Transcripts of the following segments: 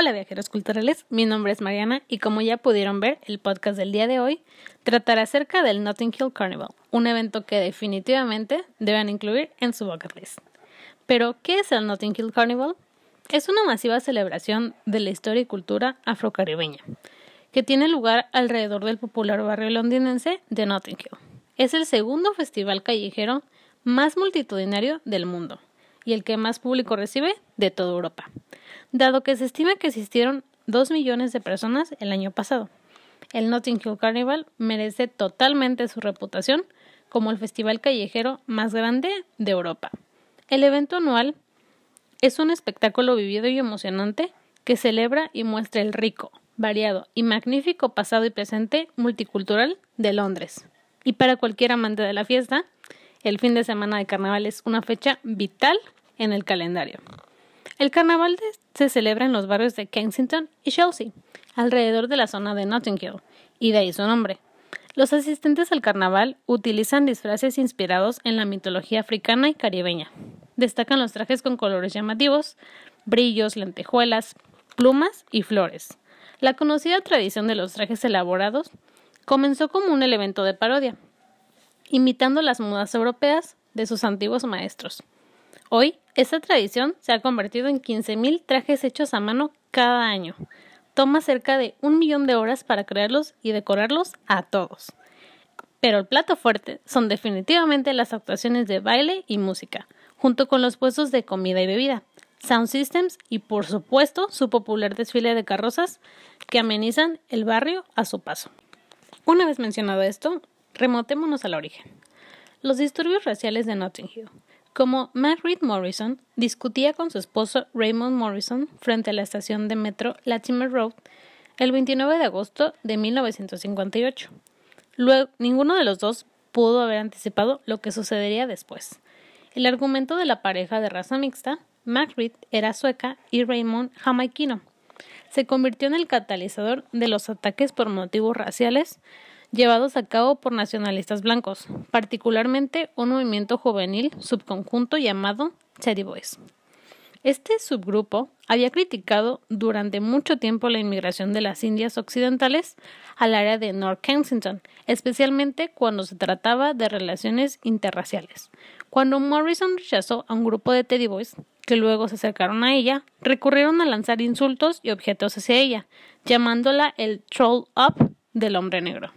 Hola viajeros culturales, mi nombre es Mariana y como ya pudieron ver, el podcast del día de hoy tratará acerca del Notting Hill Carnival, un evento que definitivamente deben incluir en su bucket list. Pero, ¿qué es el Notting Hill Carnival? Es una masiva celebración de la historia y cultura afrocaribeña, que tiene lugar alrededor del popular barrio londinense de Notting Hill. Es el segundo festival callejero más multitudinario del mundo y el que más público recibe de toda Europa dado que se estima que existieron 2 millones de personas el año pasado. El Notting Hill Carnival merece totalmente su reputación como el festival callejero más grande de Europa. El evento anual es un espectáculo vivido y emocionante que celebra y muestra el rico, variado y magnífico pasado y presente multicultural de Londres. Y para cualquier amante de la fiesta, el fin de semana de carnaval es una fecha vital en el calendario. El carnaval se celebra en los barrios de Kensington y Chelsea, alrededor de la zona de Notting Hill, y de ahí su nombre. Los asistentes al carnaval utilizan disfraces inspirados en la mitología africana y caribeña. Destacan los trajes con colores llamativos, brillos, lentejuelas, plumas y flores. La conocida tradición de los trajes elaborados comenzó como un elemento de parodia, imitando las modas europeas de sus antiguos maestros. Hoy, esta tradición se ha convertido en 15.000 trajes hechos a mano cada año. Toma cerca de un millón de horas para crearlos y decorarlos a todos. Pero el plato fuerte son definitivamente las actuaciones de baile y música, junto con los puestos de comida y bebida, sound systems y por supuesto su popular desfile de carrozas que amenizan el barrio a su paso. Una vez mencionado esto, remotémonos al origen. Los disturbios raciales de Notting Hill como Margaret Morrison discutía con su esposo Raymond Morrison frente a la estación de metro Latimer Road el 29 de agosto de 1958. Luego, ninguno de los dos pudo haber anticipado lo que sucedería después. El argumento de la pareja de raza mixta, Margaret era sueca y Raymond jamaiquino, se convirtió en el catalizador de los ataques por motivos raciales llevados a cabo por nacionalistas blancos, particularmente un movimiento juvenil subconjunto llamado Teddy Boys. Este subgrupo había criticado durante mucho tiempo la inmigración de las Indias occidentales al área de North Kensington, especialmente cuando se trataba de relaciones interraciales. Cuando Morrison rechazó a un grupo de Teddy Boys, que luego se acercaron a ella, recurrieron a lanzar insultos y objetos hacia ella, llamándola el Troll Up del hombre negro.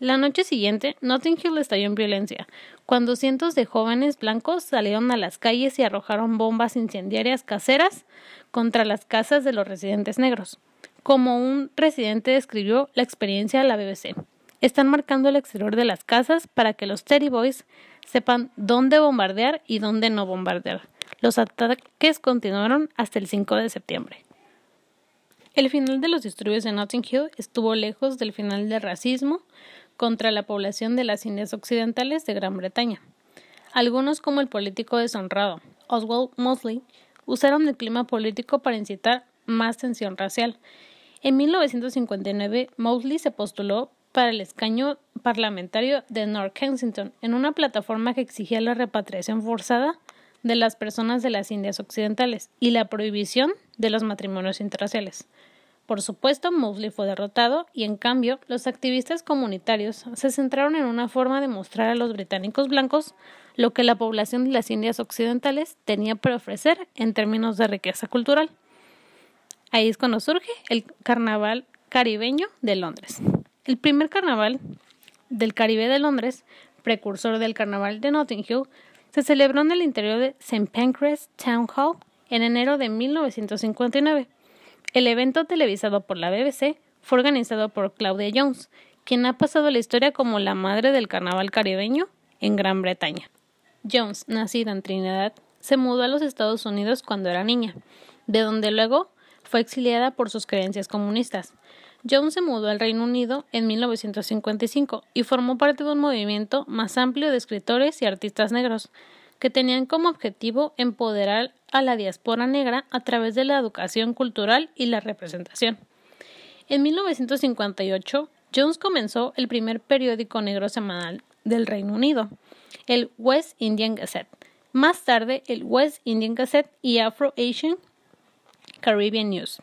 La noche siguiente, Notting Hill estalló en violencia, cuando cientos de jóvenes blancos salieron a las calles y arrojaron bombas incendiarias caseras contra las casas de los residentes negros. Como un residente describió la experiencia a la BBC. Están marcando el exterior de las casas para que los Teddy Boys sepan dónde bombardear y dónde no bombardear. Los ataques continuaron hasta el 5 de septiembre. El final de los disturbios en Notting Hill estuvo lejos del final del racismo, contra la población de las Indias Occidentales de Gran Bretaña. Algunos, como el político deshonrado Oswald Mosley, usaron el clima político para incitar más tensión racial. En 1959, Mosley se postuló para el escaño parlamentario de North Kensington en una plataforma que exigía la repatriación forzada de las personas de las Indias Occidentales y la prohibición de los matrimonios interraciales. Por supuesto, Mosley fue derrotado y, en cambio, los activistas comunitarios se centraron en una forma de mostrar a los británicos blancos lo que la población de las Indias Occidentales tenía para ofrecer en términos de riqueza cultural. Ahí es cuando surge el Carnaval Caribeño de Londres. El primer carnaval del Caribe de Londres, precursor del Carnaval de Notting Hill, se celebró en el interior de St. Pancras Town Hall en enero de 1959 el evento televisado por la BBC fue organizado por Claudia Jones, quien ha pasado la historia como la madre del carnaval caribeño en Gran Bretaña. Jones, nacida en Trinidad, se mudó a los Estados Unidos cuando era niña, de donde luego fue exiliada por sus creencias comunistas. Jones se mudó al Reino Unido en 1955 y formó parte de un movimiento más amplio de escritores y artistas negros, que tenían como objetivo empoderar a la diáspora negra a través de la educación cultural y la representación. En 1958, Jones comenzó el primer periódico negro semanal del Reino Unido, el West Indian Gazette. Más tarde, el West Indian Gazette y Afro-Asian Caribbean News,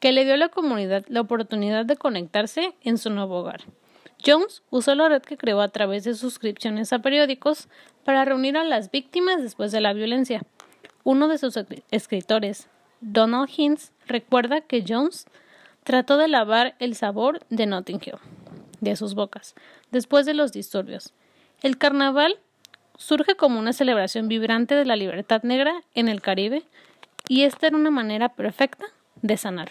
que le dio a la comunidad la oportunidad de conectarse en su nuevo hogar. Jones usó la red que creó a través de suscripciones a periódicos para reunir a las víctimas después de la violencia. Uno de sus escritores, Donald Hines, recuerda que Jones trató de lavar el sabor de Notting Hill de sus bocas después de los disturbios. El carnaval surge como una celebración vibrante de la libertad negra en el Caribe y esta era una manera perfecta de sanar.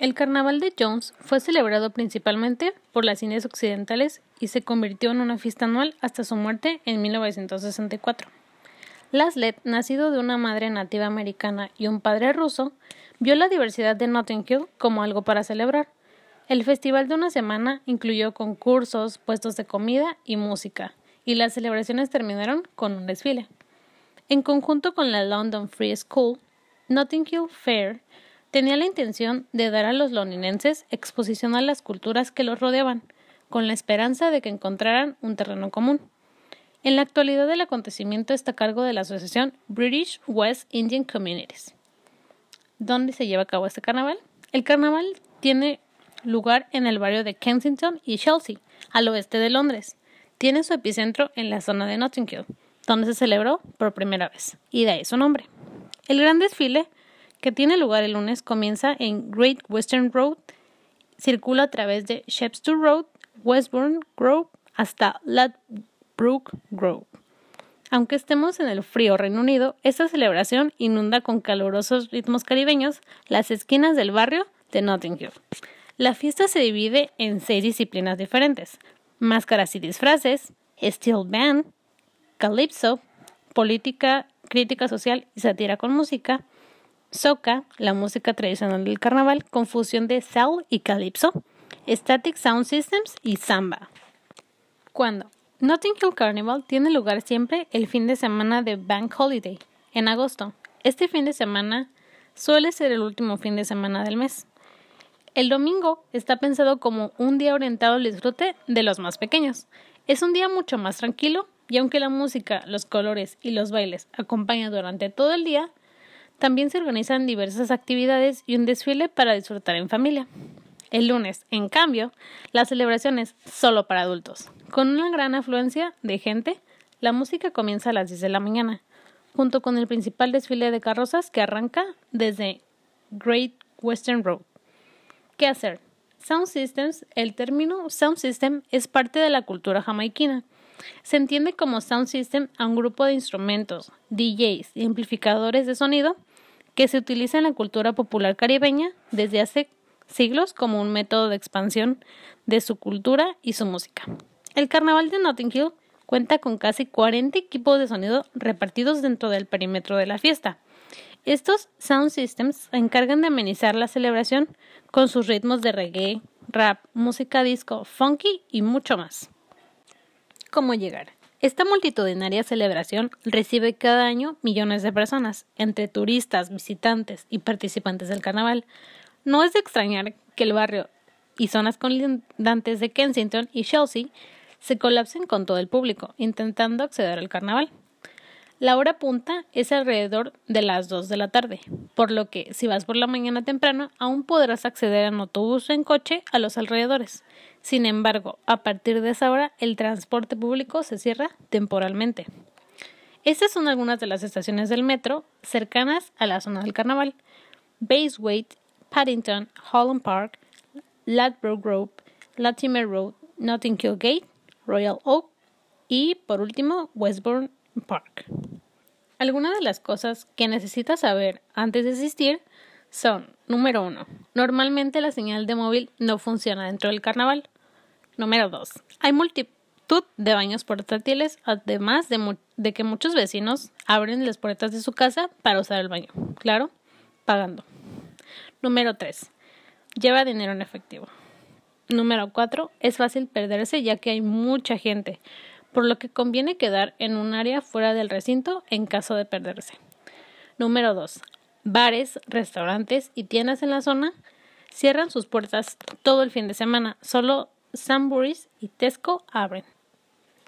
El carnaval de Jones fue celebrado principalmente por las Indias Occidentales y se convirtió en una fiesta anual hasta su muerte en 1964. Laslet, nacido de una madre nativa americana y un padre ruso, vio la diversidad de Notting Hill como algo para celebrar. El festival de una semana incluyó concursos, puestos de comida y música, y las celebraciones terminaron con un desfile. En conjunto con la London Free School, Notting Hill Fair tenía la intención de dar a los londinenses exposición a las culturas que los rodeaban, con la esperanza de que encontraran un terreno común. En la actualidad el acontecimiento está a cargo de la Asociación British West Indian Communities. ¿Dónde se lleva a cabo este carnaval? El carnaval tiene lugar en el barrio de Kensington y Chelsea, al oeste de Londres. Tiene su epicentro en la zona de Notting Hill, donde se celebró por primera vez, y de ahí su nombre. El gran desfile, que tiene lugar el lunes, comienza en Great Western Road, circula a través de Shepstone Road, Westbourne Grove hasta Ladbroke Grove. Aunque estemos en el frío Reino Unido, esta celebración inunda con calurosos ritmos caribeños las esquinas del barrio de Notting Hill. La fiesta se divide en seis disciplinas diferentes: máscaras y disfraces, steel band, calypso, política, crítica social y sátira con música, soca, la música tradicional del carnaval, confusión de soul y calypso, static sound systems y samba. ¿Cuándo? Notting Hill Carnival tiene lugar siempre el fin de semana de Bank Holiday, en agosto. Este fin de semana suele ser el último fin de semana del mes. El domingo está pensado como un día orientado al disfrute de los más pequeños. Es un día mucho más tranquilo y aunque la música, los colores y los bailes acompañan durante todo el día, también se organizan diversas actividades y un desfile para disfrutar en familia. El lunes, en cambio, la celebración es solo para adultos. Con una gran afluencia de gente, la música comienza a las 10 de la mañana, junto con el principal desfile de carrozas que arranca desde Great Western Road. ¿Qué hacer? Sound Systems, el término Sound System es parte de la cultura jamaiquina. Se entiende como Sound System a un grupo de instrumentos, DJs y amplificadores de sonido que se utiliza en la cultura popular caribeña desde hace siglos como un método de expansión de su cultura y su música. El Carnaval de Notting Hill cuenta con casi 40 equipos de sonido repartidos dentro del perímetro de la fiesta. Estos sound systems se encargan de amenizar la celebración con sus ritmos de reggae, rap, música disco, funky y mucho más. ¿Cómo llegar? Esta multitudinaria celebración recibe cada año millones de personas, entre turistas, visitantes y participantes del carnaval, no es de extrañar que el barrio y zonas colindantes de Kensington y Chelsea se colapsen con todo el público, intentando acceder al carnaval. La hora punta es alrededor de las 2 de la tarde, por lo que si vas por la mañana temprano aún podrás acceder en autobús o en coche a los alrededores. Sin embargo, a partir de esa hora el transporte público se cierra temporalmente. Estas son algunas de las estaciones del metro cercanas a la zona del carnaval. Bayswaite Paddington, Holland Park, Ladbroke Grove, Latimer Road, Notting Hill Gate, Royal Oak y, por último, Westbourne Park. Algunas de las cosas que necesitas saber antes de asistir son, número uno, normalmente la señal de móvil no funciona dentro del carnaval. Número dos, hay multitud de baños portátiles, además de, de que muchos vecinos abren las puertas de su casa para usar el baño, claro, pagando. Número 3. Lleva dinero en efectivo. Número 4. Es fácil perderse ya que hay mucha gente, por lo que conviene quedar en un área fuera del recinto en caso de perderse. Número 2. Bares, restaurantes y tiendas en la zona cierran sus puertas todo el fin de semana. Solo Samburis y Tesco abren.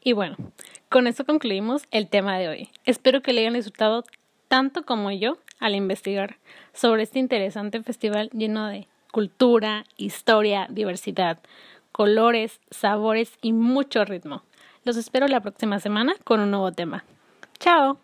Y bueno, con esto concluimos el tema de hoy. Espero que le hayan disfrutado tanto como yo al investigar sobre este interesante festival lleno de cultura, historia, diversidad, colores, sabores y mucho ritmo. Los espero la próxima semana con un nuevo tema. ¡Chao!